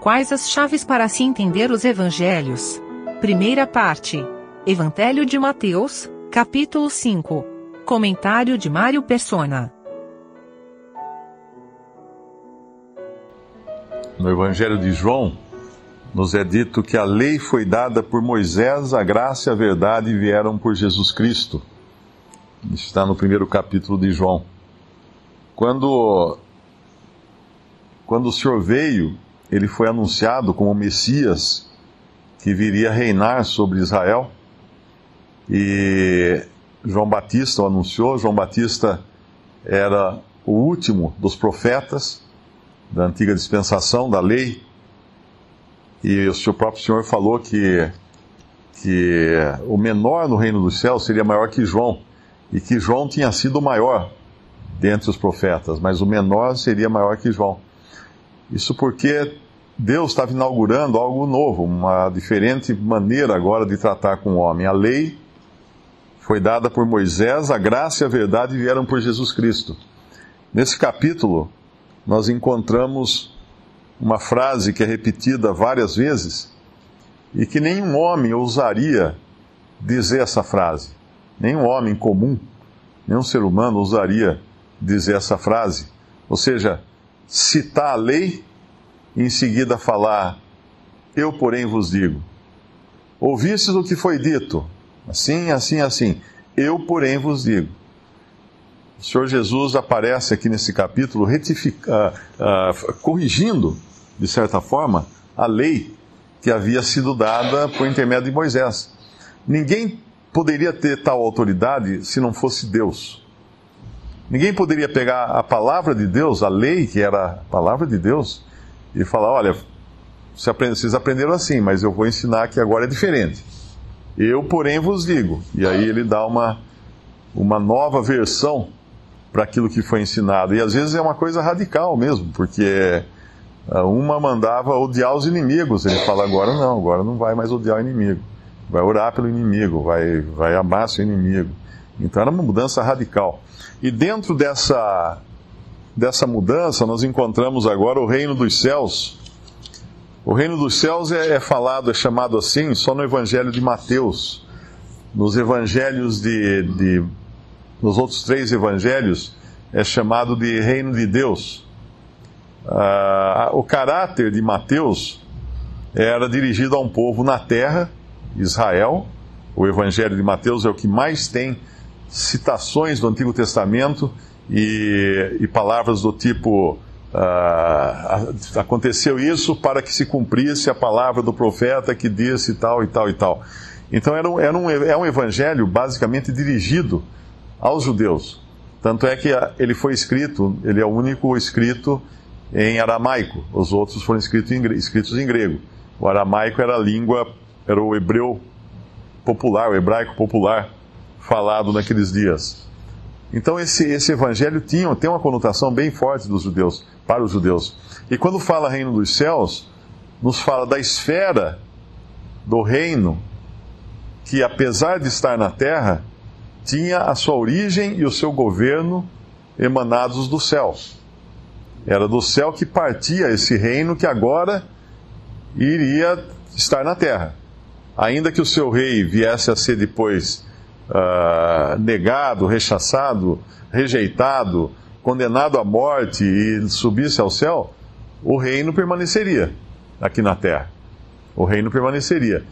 Quais as chaves para se entender os evangelhos? Primeira parte. Evangelho de Mateus, capítulo 5. Comentário de Mário Persona. No Evangelho de João, nos é dito que a lei foi dada por Moisés, a graça e a verdade vieram por Jesus Cristo. Isso está no primeiro capítulo de João. Quando, quando o Senhor veio, ele foi anunciado como Messias que viria reinar sobre Israel. E João Batista o anunciou. João Batista era o último dos profetas da antiga dispensação da lei e o seu próprio Senhor falou que, que o menor no reino dos céus seria maior que João, e que João tinha sido o maior dentre os profetas, mas o menor seria maior que João. Isso porque Deus estava inaugurando algo novo, uma diferente maneira agora de tratar com o homem. A lei foi dada por Moisés, a graça e a verdade vieram por Jesus Cristo. Nesse capítulo, nós encontramos uma frase que é repetida várias vezes e que nenhum homem ousaria dizer essa frase. Nenhum homem comum, nenhum ser humano ousaria dizer essa frase. Ou seja, citar a lei e em seguida falar: Eu, porém, vos digo. Ouvistes o que foi dito, assim, assim, assim. Eu, porém, vos digo. O Senhor Jesus aparece aqui nesse capítulo retifica, uh, uh, corrigindo de certa forma, a lei que havia sido dada por intermédio de Moisés. Ninguém poderia ter tal autoridade se não fosse Deus. Ninguém poderia pegar a palavra de Deus, a lei, que era a palavra de Deus, e falar: olha, vocês aprenderam assim, mas eu vou ensinar que agora é diferente. Eu, porém, vos digo. E aí ele dá uma, uma nova versão para aquilo que foi ensinado. E às vezes é uma coisa radical mesmo, porque ah, uma mandava odiar os inimigos. Ele fala: agora não, agora não vai mais odiar o inimigo. Vai orar pelo inimigo, vai, vai amar seu inimigo. Então era uma mudança radical. E dentro dessa, dessa mudança, nós encontramos agora o reino dos céus. O reino dos céus é, é falado, é chamado assim, só no Evangelho de Mateus. Nos evangelhos de, de. Nos outros três evangelhos, é chamado de reino de Deus. Uh, o caráter de Mateus era dirigido a um povo na terra, Israel. O Evangelho de Mateus é o que mais tem citações do Antigo Testamento e, e palavras do tipo: uh, aconteceu isso para que se cumprisse a palavra do profeta que disse tal e tal e tal. Então era um, era um, é um evangelho basicamente dirigido aos judeus. Tanto é que ele foi escrito, ele é o único escrito em aramaico, os outros foram escritos em, escritos em grego. O aramaico era a língua, era o hebreu popular, o hebraico popular falado naqueles dias. Então esse, esse evangelho tinha, tem uma conotação bem forte dos judeus, para os judeus. E quando fala reino dos céus, nos fala da esfera do reino que apesar de estar na terra, tinha a sua origem e o seu governo emanados do céu. Era do céu que partia esse reino que agora iria estar na terra. Ainda que o seu rei viesse a ser depois uh, negado, rechaçado, rejeitado, condenado à morte e subisse ao céu, o reino permaneceria aqui na terra. O reino permaneceria,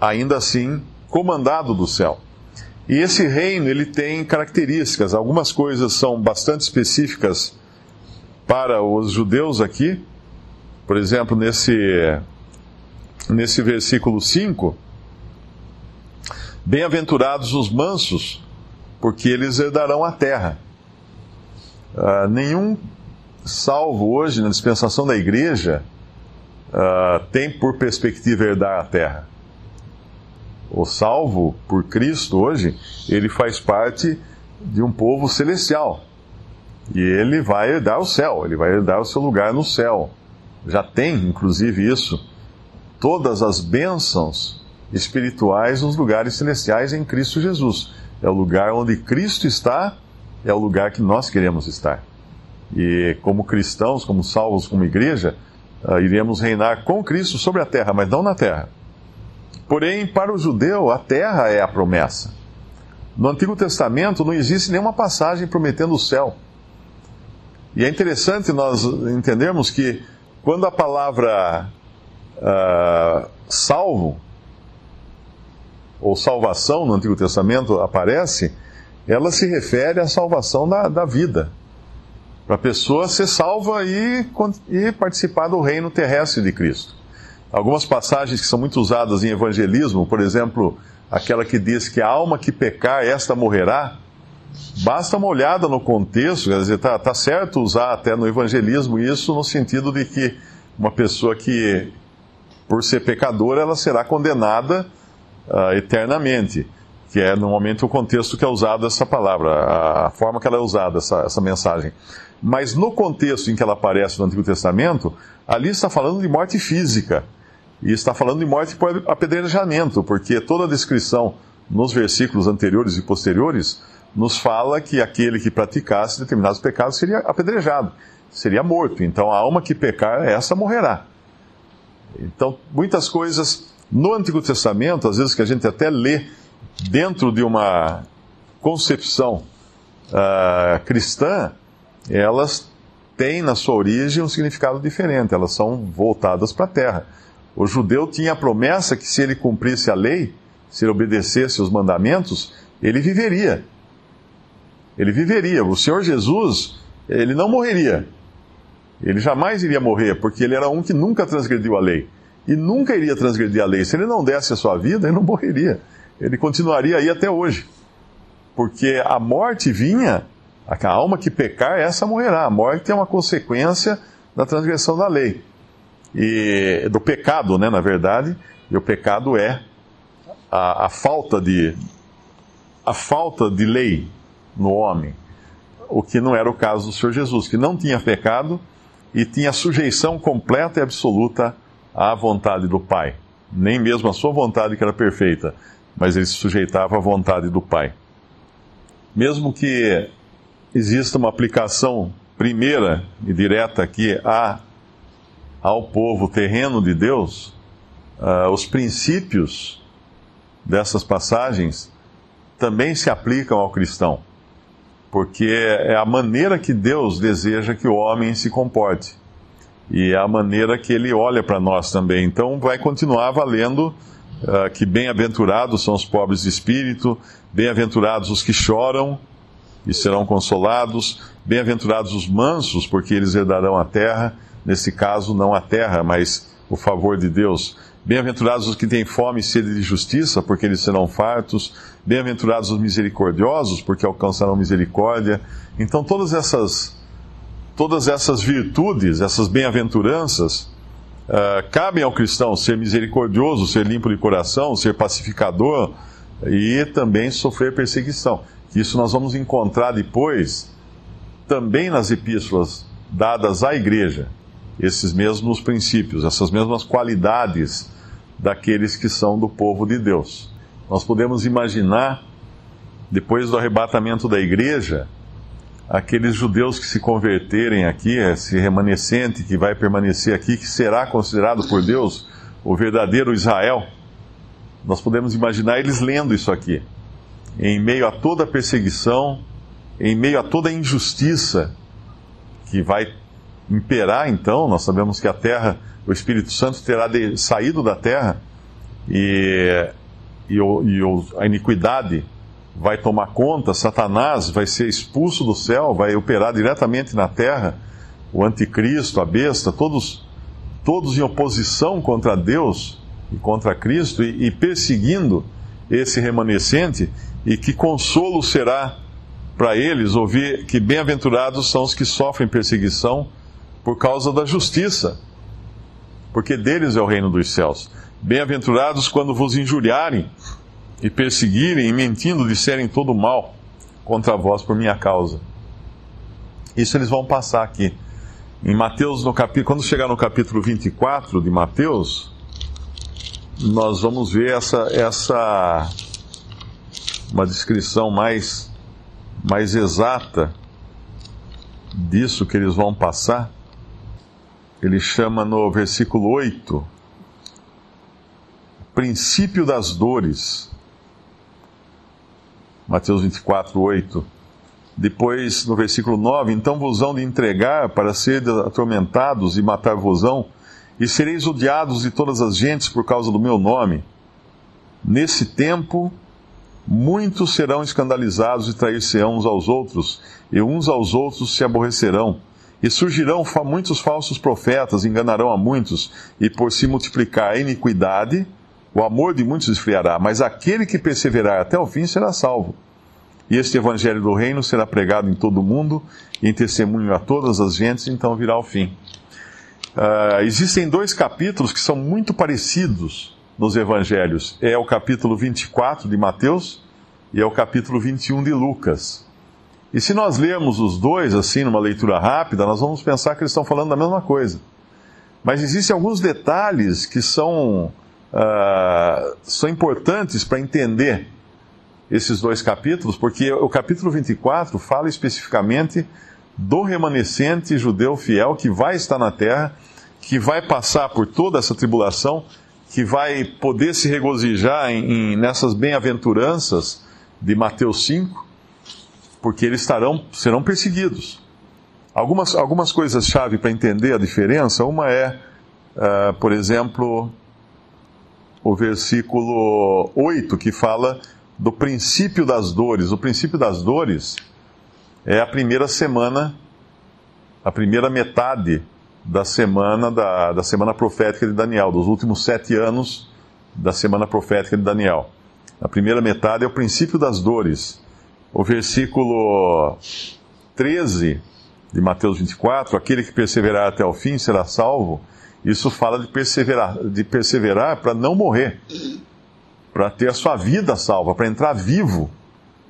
ainda assim comandado do céu. E esse reino ele tem características, algumas coisas são bastante específicas para os judeus aqui, por exemplo, nesse, nesse versículo 5, bem-aventurados os mansos, porque eles herdarão a terra. Uh, nenhum salvo hoje na dispensação da igreja uh, tem por perspectiva herdar a terra. O salvo por Cristo hoje, ele faz parte de um povo celestial. E ele vai herdar o céu, ele vai herdar o seu lugar no céu. Já tem, inclusive, isso. Todas as bênçãos espirituais nos lugares celestiais em Cristo Jesus. É o lugar onde Cristo está, é o lugar que nós queremos estar. E como cristãos, como salvos, como igreja, uh, iríamos reinar com Cristo sobre a terra, mas não na terra. Porém, para o judeu, a terra é a promessa. No Antigo Testamento não existe nenhuma passagem prometendo o céu. E é interessante nós entendermos que quando a palavra uh, salvo ou salvação no Antigo Testamento aparece, ela se refere à salvação da, da vida. Para a pessoa ser salva e, e participar do reino terrestre de Cristo. Algumas passagens que são muito usadas em evangelismo, por exemplo, aquela que diz que a alma que pecar, esta morrerá. Basta uma olhada no contexto, quer dizer, está tá certo usar até no evangelismo isso no sentido de que uma pessoa que, por ser pecadora, ela será condenada uh, eternamente, que é normalmente o contexto que é usado essa palavra, a, forma que ela é usada, essa, essa mensagem. Mas no contexto em que ela aparece no Antigo Testamento, ali está falando de morte física. E está falando de morte por apedrejamento, porque toda a descrição nos versículos anteriores e posteriores nos fala que aquele que praticasse determinados pecados seria apedrejado, seria morto. Então a alma que pecar, essa morrerá. Então, muitas coisas no Antigo Testamento, às vezes que a gente até lê dentro de uma concepção uh, cristã, elas têm na sua origem um significado diferente, elas são voltadas para a terra. O judeu tinha a promessa que se ele cumprisse a lei, se ele obedecesse os mandamentos, ele viveria. Ele viveria. O Senhor Jesus, ele não morreria. Ele jamais iria morrer, porque ele era um que nunca transgrediu a lei e nunca iria transgredir a lei. Se ele não desse a sua vida, ele não morreria. Ele continuaria aí até hoje. Porque a morte vinha, a alma que pecar, essa morrerá. A morte é uma consequência da transgressão da lei. E do pecado, né, na verdade. E o pecado é a, a falta de a falta de lei no homem. O que não era o caso do Senhor Jesus, que não tinha pecado e tinha sujeição completa e absoluta à vontade do Pai. Nem mesmo a sua vontade, que era perfeita, mas ele se sujeitava à vontade do Pai. Mesmo que exista uma aplicação primeira e direta aqui a, ao povo terreno de Deus, uh, os princípios dessas passagens também se aplicam ao cristão, porque é a maneira que Deus deseja que o homem se comporte e é a maneira que ele olha para nós também. Então, vai continuar valendo uh, que bem-aventurados são os pobres de espírito, bem-aventurados os que choram e serão consolados, bem-aventurados os mansos, porque eles herdarão a terra. Nesse caso, não a terra, mas o favor de Deus. Bem-aventurados os que têm fome e sede de justiça, porque eles serão fartos. Bem-aventurados os misericordiosos, porque alcançarão misericórdia. Então, todas essas todas essas virtudes, essas bem-aventuranças, uh, cabem ao cristão ser misericordioso, ser limpo de coração, ser pacificador e também sofrer perseguição. Isso nós vamos encontrar depois também nas epístolas dadas à igreja, esses mesmos princípios, essas mesmas qualidades daqueles que são do povo de Deus. Nós podemos imaginar, depois do arrebatamento da igreja, aqueles judeus que se converterem aqui, esse remanescente que vai permanecer aqui, que será considerado por Deus o verdadeiro Israel, nós podemos imaginar eles lendo isso aqui, em meio a toda a perseguição, em meio a toda a injustiça que vai imperar então, nós sabemos que a terra, o Espírito Santo terá de, saído da terra e, e, e a iniquidade vai tomar conta, Satanás vai ser expulso do céu, vai operar diretamente na terra, o anticristo, a besta, todos, todos em oposição contra Deus e contra Cristo e, e perseguindo esse remanescente, e que consolo será para eles ouvir que bem-aventurados são os que sofrem perseguição por causa da justiça, porque deles é o reino dos céus. Bem-aventurados quando vos injuriarem e perseguirem e mentindo disserem todo mal contra vós por minha causa. Isso eles vão passar aqui. Em Mateus, no capítulo, quando chegar no capítulo 24 de Mateus, nós vamos ver essa, essa uma descrição mais, mais exata disso que eles vão passar. ele chama no versículo 8, princípio das dores. Mateus 24, 8. Depois, no versículo 9, então vos hão de entregar para ser atormentados e matar-vosão, e sereis odiados de todas as gentes por causa do meu nome. Nesse tempo, muitos serão escandalizados e trair-se-ão uns aos outros, e uns aos outros se aborrecerão. E surgirão muitos falsos profetas, enganarão a muitos, e por se multiplicar a iniquidade, o amor de muitos esfriará, mas aquele que perseverar até o fim será salvo. E este evangelho do reino será pregado em todo o mundo, em testemunho a todas as gentes, então virá o fim. Uh, existem dois capítulos que são muito parecidos nos evangelhos. É o capítulo 24 de Mateus e é o capítulo 21 de Lucas. E se nós lermos os dois assim numa leitura rápida, nós vamos pensar que eles estão falando da mesma coisa. Mas existem alguns detalhes que são, uh, são importantes para entender esses dois capítulos, porque o capítulo 24 fala especificamente do remanescente judeu fiel que vai estar na terra, que vai passar por toda essa tribulação, que vai poder se regozijar em, em nessas bem-aventuranças de Mateus 5 porque eles estarão, serão perseguidos. Algumas, algumas coisas-chave para entender a diferença, uma é, uh, por exemplo, o versículo 8, que fala do princípio das dores. O princípio das dores é a primeira semana, a primeira metade da semana, da, da semana profética de Daniel, dos últimos sete anos da semana profética de Daniel. A primeira metade é o princípio das dores o versículo 13 de Mateus 24, aquele que perseverar até o fim será salvo, isso fala de perseverar, de perseverar para não morrer, para ter a sua vida salva, para entrar vivo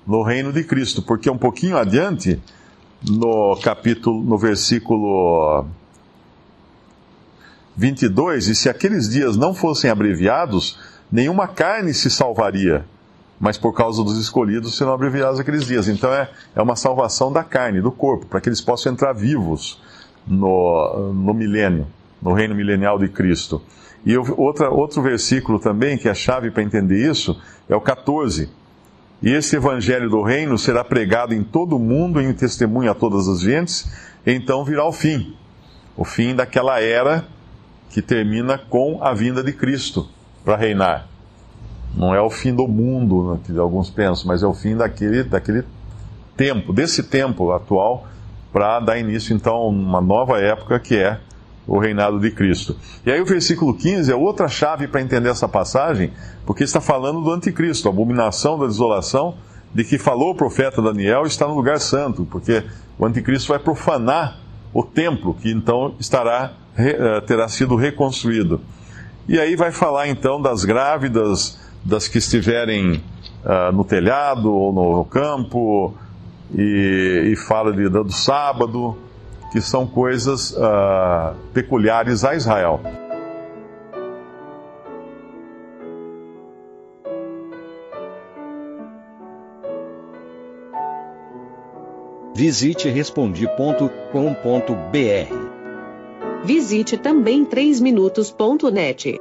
no reino de Cristo, porque um pouquinho adiante, no capítulo, no versículo 22, e se aqueles dias não fossem abreviados, nenhuma carne se salvaria mas por causa dos escolhidos serão abreviados aqueles dias. Então é, é uma salvação da carne, do corpo, para que eles possam entrar vivos no, no milênio, no reino milenial de Cristo. E outra, outro versículo também, que é a chave para entender isso, é o 14. E esse evangelho do reino será pregado em todo o mundo em testemunho a todas as gentes, então virá o fim. O fim daquela era que termina com a vinda de Cristo para reinar. Não é o fim do mundo, né, que alguns pensam, mas é o fim daquele, daquele tempo, desse tempo atual, para dar início então a uma nova época que é o reinado de Cristo. E aí o versículo 15 é outra chave para entender essa passagem, porque está falando do anticristo, a abominação da desolação de que falou o profeta Daniel está no lugar santo, porque o anticristo vai profanar o templo que então estará eh, terá sido reconstruído. E aí vai falar então das grávidas das que estiverem uh, no telhado ou no campo, e, e fala de, do sábado, que são coisas uh, peculiares a Israel. Visite respondi.com.br. Visite também 3minutos.net.